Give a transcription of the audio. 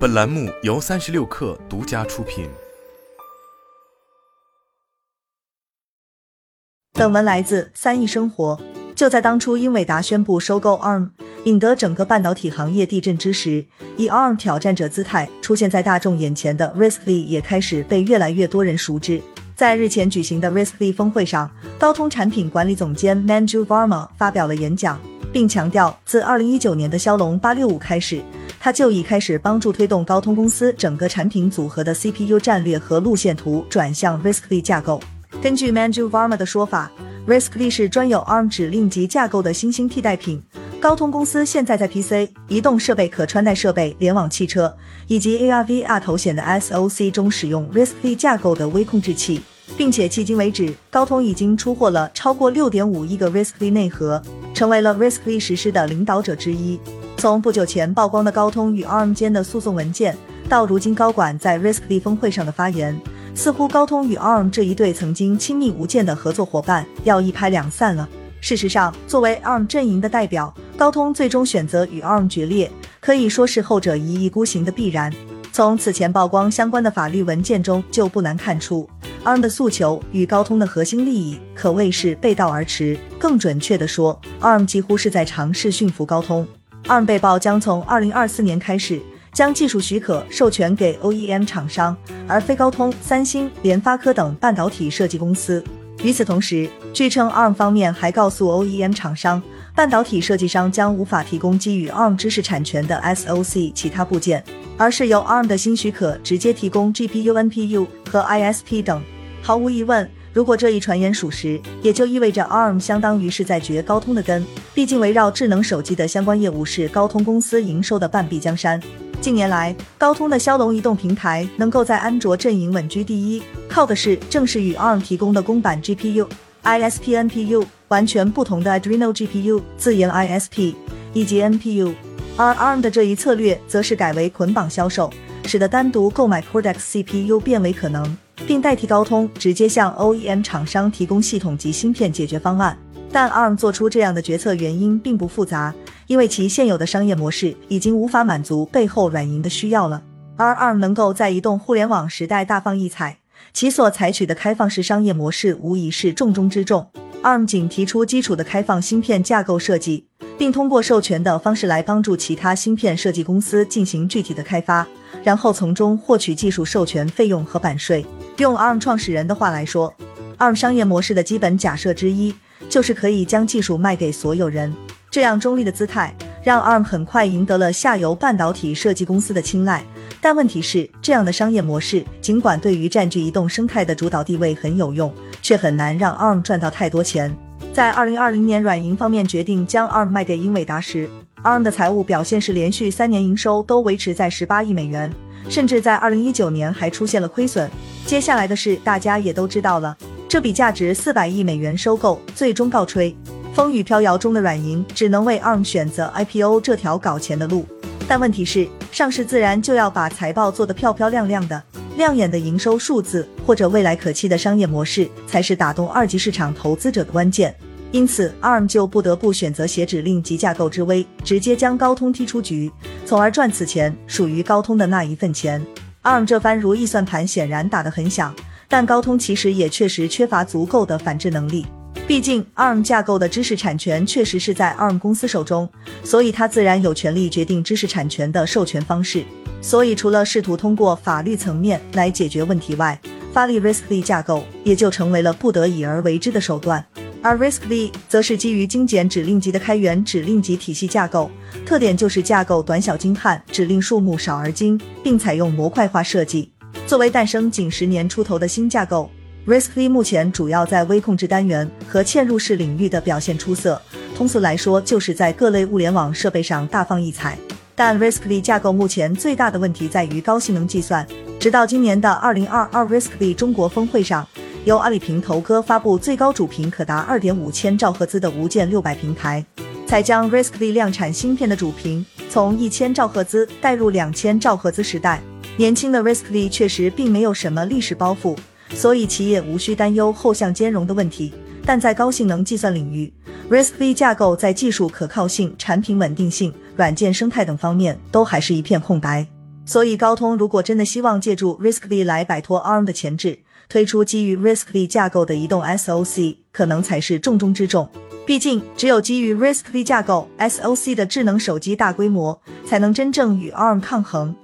本栏目由三十六氪独家出品。本文来自三亿生活。就在当初英伟达宣布收购 ARM，引得整个半导体行业地震之时，以 ARM 挑战者姿态出现在大众眼前的 RISC-V 也开始被越来越多人熟知。在日前举行的 RISC-V 峰会上，高通产品管理总监 Manju Varma 发表了演讲，并强调，自2019年的骁龙865开始，他就已开始帮助推动高通公司整个产品组合的 CPU 战略和路线图转向 RISC-V 架构。根据 Manju Varma 的说法，RISC-V 是专有 ARM 指令集架构的新兴替代品。高通公司现在在 PC、移动设备、可穿戴设备、联网汽车以及 AR/VR 头显的 SoC 中使用 RISC-V 架构的微控制器，并且迄今为止，高通已经出货了超过6.5亿个 RISC-V 内核，成为了 RISC-V 实施的领导者之一。从不久前曝光的高通与 ARM 间的诉讼文件，到如今高管在 RISC-V 峰会上的发言。似乎高通与 ARM 这一对曾经亲密无间的合作伙伴要一拍两散了。事实上，作为 ARM 阵营的代表，高通最终选择与 ARM 决裂，可以说是后者一意孤行的必然。从此前曝光相关的法律文件中，就不难看出，ARM 的诉求与高通的核心利益可谓是背道而驰。更准确的说，ARM 几乎是在尝试驯服高通。ARM 被曝将从2024年开始。将技术许可授权给 OEM 厂商，而非高通、三星、联发科等半导体设计公司。与此同时，据称 ARM 方面还告诉 OEM 厂商，半导体设计商将无法提供基于 ARM 知识产权的 SoC 其他部件，而是由 ARM 的新许可直接提供 GPU、NPU 和 ISP 等。毫无疑问。如果这一传言属实，也就意味着 ARM 相当于是在掘高通的根。毕竟，围绕智能手机的相关业务是高通公司营收的半壁江山。近年来，高通的骁龙移动平台能够在安卓阵营稳居第一，靠的是正是与 ARM 提供的公版 GPU、ISP、NPU 完全不同的 Adreno GPU、自研 ISP 以及 NPU。而 ARM 的这一策略，则是改为捆绑销售，使得单独购买 Cortex CPU 变为可能。并代替高通直接向 OEM 厂商提供系统及芯片解决方案，但 ARM 做出这样的决策原因并不复杂，因为其现有的商业模式已经无法满足背后软银的需要了。而 ARM 能够在移动互联网时代大放异彩，其所采取的开放式商业模式无疑是重中之重。ARM 仅提出基础的开放芯片架构设计，并通过授权的方式来帮助其他芯片设计公司进行具体的开发，然后从中获取技术授权费用和版税。用 ARM 创始人的话来说，ARM 商业模式的基本假设之一就是可以将技术卖给所有人。这样中立的姿态让 ARM 很快赢得了下游半导体设计公司的青睐。但问题是，这样的商业模式尽管对于占据移动生态的主导地位很有用，却很难让 ARM 赚到太多钱。在2020年，软银方面决定将 ARM 卖给英伟达时，ARM 的财务表现是连续三年营收都维持在18亿美元。甚至在二零一九年还出现了亏损。接下来的事大家也都知道了，这笔价值四百亿美元收购最终告吹。风雨飘摇中的软银只能为 ARM 选择 IPO 这条搞钱的路。但问题是，上市自然就要把财报做得漂漂亮亮的，亮眼的营收数字或者未来可期的商业模式才是打动二级市场投资者的关键。因此，ARM 就不得不选择写指令及架构之威，直接将高通踢出局，从而赚此前属于高通的那一份钱。ARM 这番如意算盘显然打得很响，但高通其实也确实缺乏足够的反制能力。毕竟，ARM 架构的知识产权确实是在 ARM 公司手中，所以他自然有权利决定知识产权的授权方式。所以，除了试图通过法律层面来解决问题外，发力 RISC-V 架构也就成为了不得已而为之的手段。而 RISC-V 则是基于精简指令集的开源指令集体系架构，特点就是架构短小精悍，指令数目少而精，并采用模块化设计。作为诞生仅十年出头的新架构，RISC-V 目前主要在微控制单元和嵌入式领域的表现出色。通俗来说，就是在各类物联网设备上大放异彩。但 RISC-V 架构目前最大的问题在于高性能计算。直到今年的2022 RISC-V 中国峰会上。由阿里平头哥发布最高主频可达二点五千兆赫兹的无键六百平台，才将 RISC-V 量产芯片的主频从一千兆赫兹带入两千兆赫兹时代。年轻的 RISC-V 确实并没有什么历史包袱，所以企业无需担忧后向兼容的问题。但在高性能计算领域，RISC-V 架构在技术可靠性、产品稳定性、软件生态等方面都还是一片空白。所以高通如果真的希望借助 RISC-V 来摆脱 ARM 的钳制，推出基于 RISC-V 架构的移动 SoC，可能才是重中之重。毕竟，只有基于 RISC-V 架构 SoC 的智能手机大规模，才能真正与 ARM 抗衡。